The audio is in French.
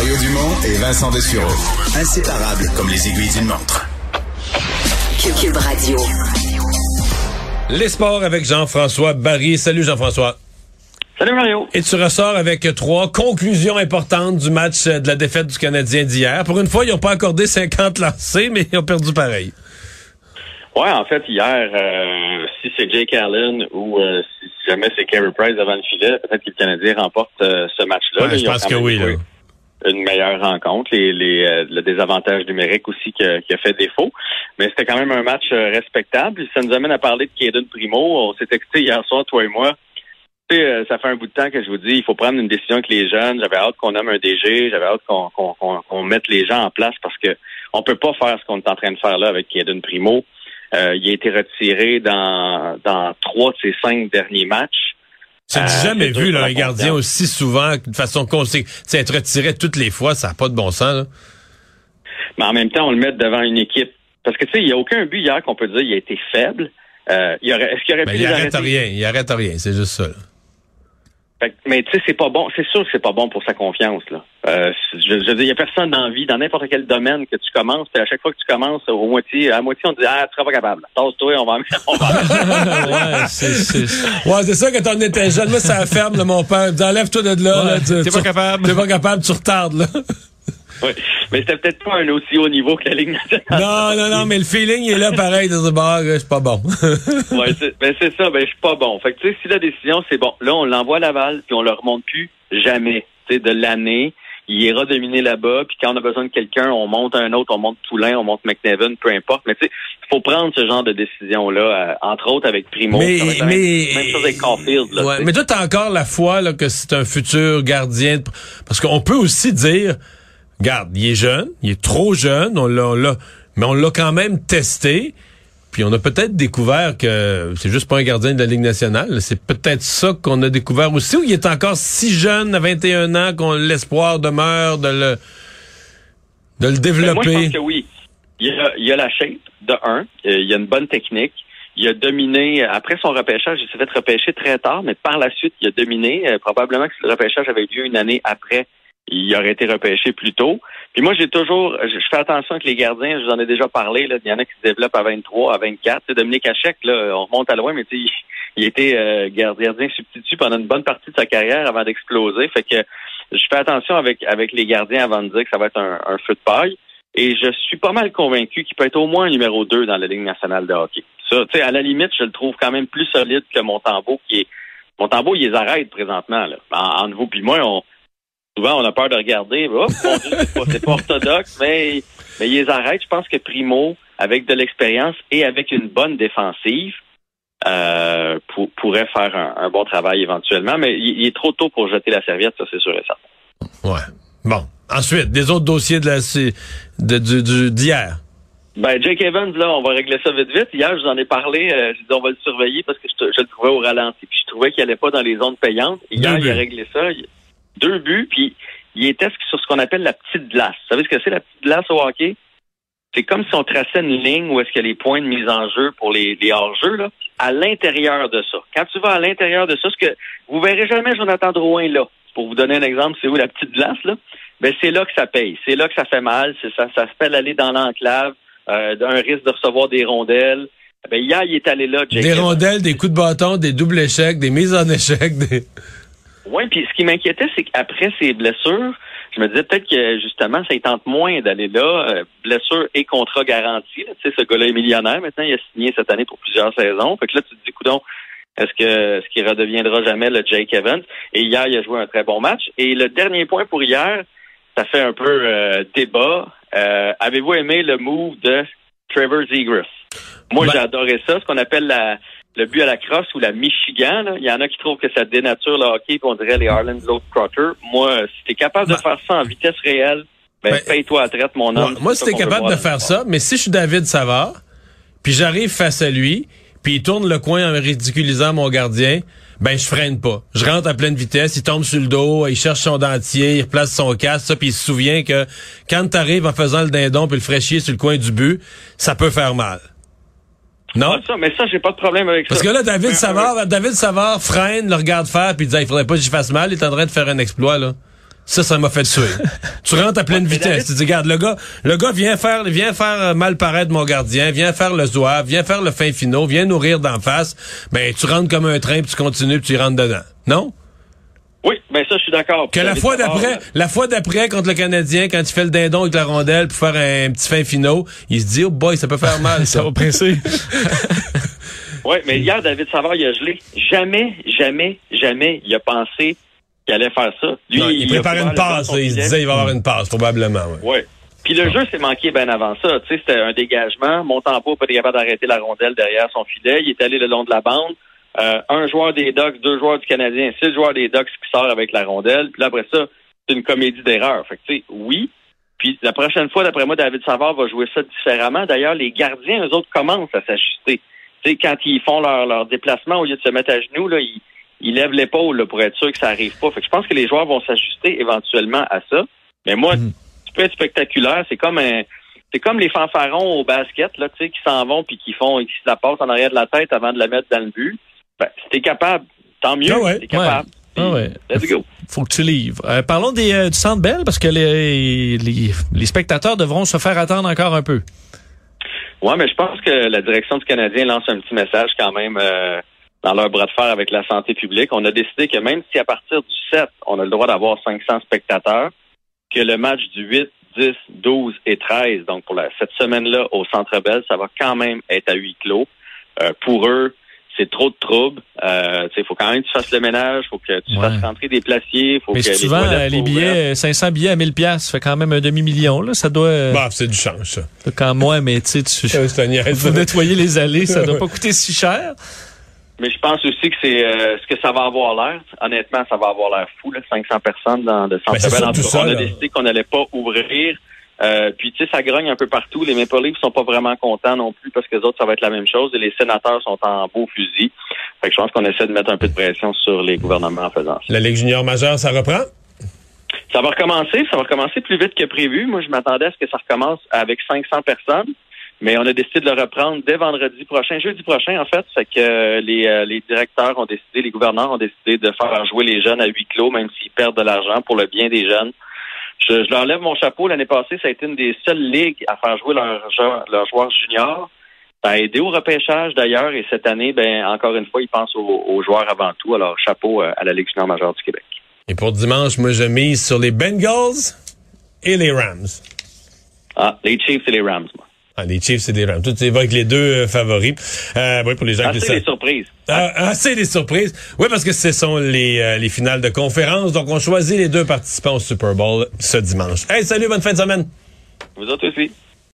Mario Dumont et Vincent Dessureau. Inséparables comme les aiguilles d'une montre. Cube Radio. Les sports avec Jean-François Barry. Salut Jean-François. Salut Mario. Et tu ressors avec trois conclusions importantes du match de la défaite du Canadien d'hier. Pour une fois, ils n'ont pas accordé 50 lancés, mais ils ont perdu pareil. Ouais, en fait, hier, euh, si c'est Jake Allen ou euh, si jamais c'est Carey Price devant le filet, peut-être que le Canadien remporte euh, ce match-là. Ouais, je pense que oui. Là. Une meilleure rencontre, les, les, le désavantage numérique aussi qui a, qui a fait défaut. Mais c'était quand même un match respectable. Ça nous amène à parler de Kaden Primo. On s'est texté hier soir, toi et moi. Tu sais, ça fait un bout de temps que je vous dis, il faut prendre une décision avec les jeunes. J'avais hâte qu'on nomme un DG, j'avais hâte qu'on qu'on mette les gens en place parce que on peut pas faire ce qu'on est en train de faire là avec Kaden Primo. Euh, il a été retiré dans, dans trois de ses cinq derniers matchs. J'ai euh, jamais vu là, un gardien aussi souvent, de façon conséquente, être retiré toutes les fois, ça n'a pas de bon sens. Là. Mais en même temps, on le met devant une équipe. Parce que tu sais, il n'y a aucun but hier qu'on peut dire il a été faible. Euh, est-ce qu'il aurait ben, pu il arrête rien, il arrête rien, c'est juste ça. Là mais tu sais, c'est pas bon. C'est sûr que c'est pas bon pour sa confiance. Là. Euh, je, veux dire, il y a personne d'envie dans n'importe quel domaine que tu commences. Puis à chaque fois que tu commences, au moitié, à moitié, on te dit ah, tu seras pas capable. Tasse-toi, on va en on va. ouais, c'est ouais, c'est ça que t'en étais jeune. Moi, ça ferme, là, mon père. Enlève-toi de là. Ouais, là t'es pas capable. T'es pas capable, tu retardes là. Oui, mais c'était peut-être pas un aussi haut niveau que la Ligue nationale. Non, non, non, mais le feeling est là pareil de ce bord, je suis pas bon. oui, c'est ben c'est ça, ben je suis pas bon. Fait que tu sais, si la décision c'est bon, là on l'envoie à Laval puis on le remonte plus jamais. Tu sais, de l'année, il ira dominer là-bas, puis quand on a besoin de quelqu'un, on monte un autre, on monte Poulain, on monte McNevin, peu importe. Mais tu sais, il faut prendre ce genre de décision-là, euh, entre autres avec Primo. Mais, mais même, chose avec Caulfield. Là, ouais, mais toi, t'as encore la foi là, que c'est un futur gardien. Parce qu'on peut aussi dire Garde, il est jeune, il est trop jeune, on l'a, mais on l'a quand même testé. Puis on a peut-être découvert que c'est juste pas un gardien de la Ligue nationale. C'est peut-être ça qu'on a découvert aussi, ou il est encore si jeune, à 21 ans, qu'on l'espoir demeure de le de le développer. moi, je pense que oui. Il a, il a la shape, de un. Il y a une bonne technique. Il a dominé, après son repêchage, il s'est fait repêcher très tard, mais par la suite, il a dominé. Euh, probablement que le repêchage avait eu lieu une année après il aurait été repêché plus tôt. Puis moi, j'ai toujours, je fais attention avec les gardiens, je vous en ai déjà parlé, là, il y en a qui se développent à 23, à 24. C'est Dominique Hachek, là, on remonte à loin, mais il, il était euh, gardien substitut pendant une bonne partie de sa carrière avant d'exploser. Fait que je fais attention avec, avec les gardiens avant de dire que ça va être un, un feu de paille. Et je suis pas mal convaincu qu'il peut être au moins un numéro 2 dans la Ligue nationale de hockey. Ça, tu sais, à la limite, je le trouve quand même plus solide que Montembeau, qui est Montembeau, il les arrête présentement. Là. En, en vous puis moi, on, souvent, on a peur de regarder. C'est pas, orthodoxe, mais, mais ils les arrêtent. Je pense que Primo, avec de l'expérience et avec une bonne défensive, euh, pourrait faire un, bon travail éventuellement. Mais il, est trop tôt pour jeter la serviette, ça c'est sûr et certain. Ouais. Bon. Ensuite, des autres dossiers de la de, d'hier. Ben, Jake Evans, là, on va régler ça vite vite. Hier, je vous en ai parlé. Euh, je dit, on va le surveiller parce que je, le trouvais au ralenti. Puis je trouvais qu'il allait pas dans les zones payantes. Hier, il a réglé ça deux buts, puis il était sur ce qu'on appelle la petite glace. Vous savez ce que c'est la petite glace au hockey? C'est comme si on traçait une ligne où est-ce qu'il y a les points de mise en jeu pour les, les hors-jeux, là, à l'intérieur de ça. Quand tu vas à l'intérieur de ça, ce que vous verrez jamais Jonathan Drouin là. Pour vous donner un exemple, c'est où la petite glace, là? Ben, c'est là que ça paye. C'est là que ça fait mal. C'est ça, ça s'appelle aller dans l'enclave, euh, d'un risque de recevoir des rondelles. Ben, hier, il est allé là, Des rondelles, des coups de bâton, des doubles échecs, des mises en échec, des... Oui, puis ce qui m'inquiétait, c'est qu'après ces blessures, je me disais peut-être que justement, ça y tente moins d'aller là. Euh, blessure et contrat garanti. Tu sais, ce gars-là est millionnaire. Maintenant, il a signé cette année pour plusieurs saisons. Fait que là, tu te dis, coudon, est-ce que est-ce qu'il redeviendra jamais le Jake Evans? Et hier, il a joué un très bon match. Et le dernier point pour hier, ça fait un peu euh, débat. Euh, avez-vous aimé le move de Trevor Zegras? Moi, ben j'ai adoré ça, ce qu'on appelle la le but à la crosse ou la Michigan. Là. Il y en a qui trouvent que ça dénature le hockey, puis on dirait les Harlan Crotter. Moi, si t'es capable de ben- faire ça en vitesse réelle, ben, ben paye-toi à traite, mon homme. moi, si t'es capable de faire ça, mais si je suis David Savard, puis j'arrive face à lui, puis il tourne le coin en ridiculisant mon gardien, ben je freine pas. Je rentre à pleine vitesse, il tombe sur le dos, il cherche son dentier, il replace son casque, ça, puis il se souvient que quand t'arrives en faisant le dindon puis le fraîchier sur le coin du but, ça peut faire mal. Non? ça, mais ça, j'ai pas de problème avec ça. Parce que là, David Savard, David Savard freine, le regarde faire, puis il dit, il faudrait pas que j'y fasse mal, il est en train de faire un exploit, là. Ça, ça m'a fait tuer. tu rentres à pleine Ouais, vitesse. David- Tu dis, regarde, le gars, le gars vient faire, vient faire euh, mal paraître mon gardien, vient faire le zouave, vient faire le fin finaux, vient nourrir d'en face. Ben, tu rentres comme un train, puis tu continues, puis tu rentres dedans. Non? Oui, ben ça, je suis d'accord. Que la fois d'après, la fois d'après contre le Canadien, quand il fait le dindon avec la rondelle pour faire un petit fin finaux, il se dit, oh boy, ça peut faire mal, ça. Va presser. Oui, mais hier, David Savard, il a gelé. Jamais, jamais, jamais, il a pensé qu'il allait faire ça. Lui, Non, il a préparait une passe, il se disait, il va avoir une passe, probablement, ouais. Ouais. Puis le jeu s'est manqué bien avant ça. Tu sais, c'était un dégagement. Montembeau pas été capable d'arrêter la rondelle derrière son filet. Il est allé le long de la bande. Euh, un joueur des Ducks, deux joueurs du Canadien, six joueurs des Ducks qui sort avec la rondelle. Puis là, après ça, c'est une comédie d'erreurs. Fait que, tu sais, oui. Puis la prochaine fois, d'après moi, David Savard va jouer ça différemment. D'ailleurs, les gardiens, eux autres, commencent à s'ajuster. Tu sais, quand ils font leur, leur déplacement, au lieu de se mettre à genoux, là, ils, ils lèvent l'épaule pour être sûr que ça arrive pas. Fait que je pense que les joueurs vont s'ajuster éventuellement à ça. Mais moi, Mhm. tu peux être spectaculaire. C'est comme un, c'est comme les fanfarons au basket, là, tu sais, qui s'en vont puis qui font, qui se la passent en arrière de la tête avant de la mettre dans le but. Ben, si t'es capable, tant mieux. Ah ouais. T'es capable. Ah ouais. Let's go. Faut que tu livres. Euh, parlons des, euh, du Centre Bell parce que les, les, les spectateurs devront se faire attendre encore un peu. Ouais, mais je pense que la direction du Canadien lance un petit message quand même euh, dans leur bras de fer avec la santé publique. On a décidé que même si à partir du 7, on a le droit d'avoir 500 spectateurs, que le match du 8, 10, 12 et 13, donc pour la, cette semaine-là au Centre Bell, ça va quand même être à huis clos. Pour eux, c'est trop de troubles. Euh, il faut quand même que tu fasses le ménage, faut que tu Ouais. fasses rentrer des placiers, faut Mais que si les tu vends euh, les ouvertes. billets, euh, 500 billets à 1000 pièces, ça fait quand même un demi-million. Là, ça doit... euh, Bah, c'est du change, ça. Quand moi, mais tu sais, tu... C'est un niaise. faut nettoyer les allées, ça doit pas coûter si cher. Mais je pense aussi que c'est euh, ce que ça va avoir l'air. Honnêtement, ça va avoir l'air fou, là, 500 personnes dans le centre c'est Bell. En surtout tout ça, cas, on a décidé qu'on n'allait pas ouvrir. Euh, puis tu sais, ça grogne un peu partout. Les Maple Leafs sont pas vraiment contents non plus parce que les autres, ça va être la même chose. Et les sénateurs sont en beau fusil. Fait que je pense qu'on essaie de mettre un peu de pression sur les gouvernements en faisant ça. La Ligue junior majeure, ça reprend? Ça va recommencer. Ça va recommencer plus vite que prévu. Moi, je m'attendais à ce que ça recommence avec 500 personnes. Mais on a décidé de le reprendre dès vendredi prochain, jeudi prochain en fait. Fait que euh, les, euh, les directeurs ont décidé, les gouverneurs ont décidé de faire jouer les jeunes à huis clos, même s'ils perdent de l'argent pour le bien des jeunes. Je, je leur lève mon chapeau. L'année passée, ça a été une des seules ligues à faire jouer leurs jou- leurs joueurs juniors. Ça a aidé au repêchage d'ailleurs. Et cette année, ben encore une fois, ils pensent aux, aux joueurs avant tout. Alors chapeau euh, à la Ligue junior majeure du Québec. Et pour dimanche, moi, je mise sur les Bengals et les Rams. Ah, les Chiefs et les Rams. moi. Ah, les Chiefs, c'est des Rams. Tout évoque les deux euh, favoris. Euh, oui, pour les gens qui le Assez savent. les surprises. Ah, ah, c'est des surprises. Oui, parce que ce sont les, euh, les finales de conférence. Donc, on choisit les deux participants au Super Bowl ce dimanche. Hey, salut, bonne fin de semaine. Vous autres aussi.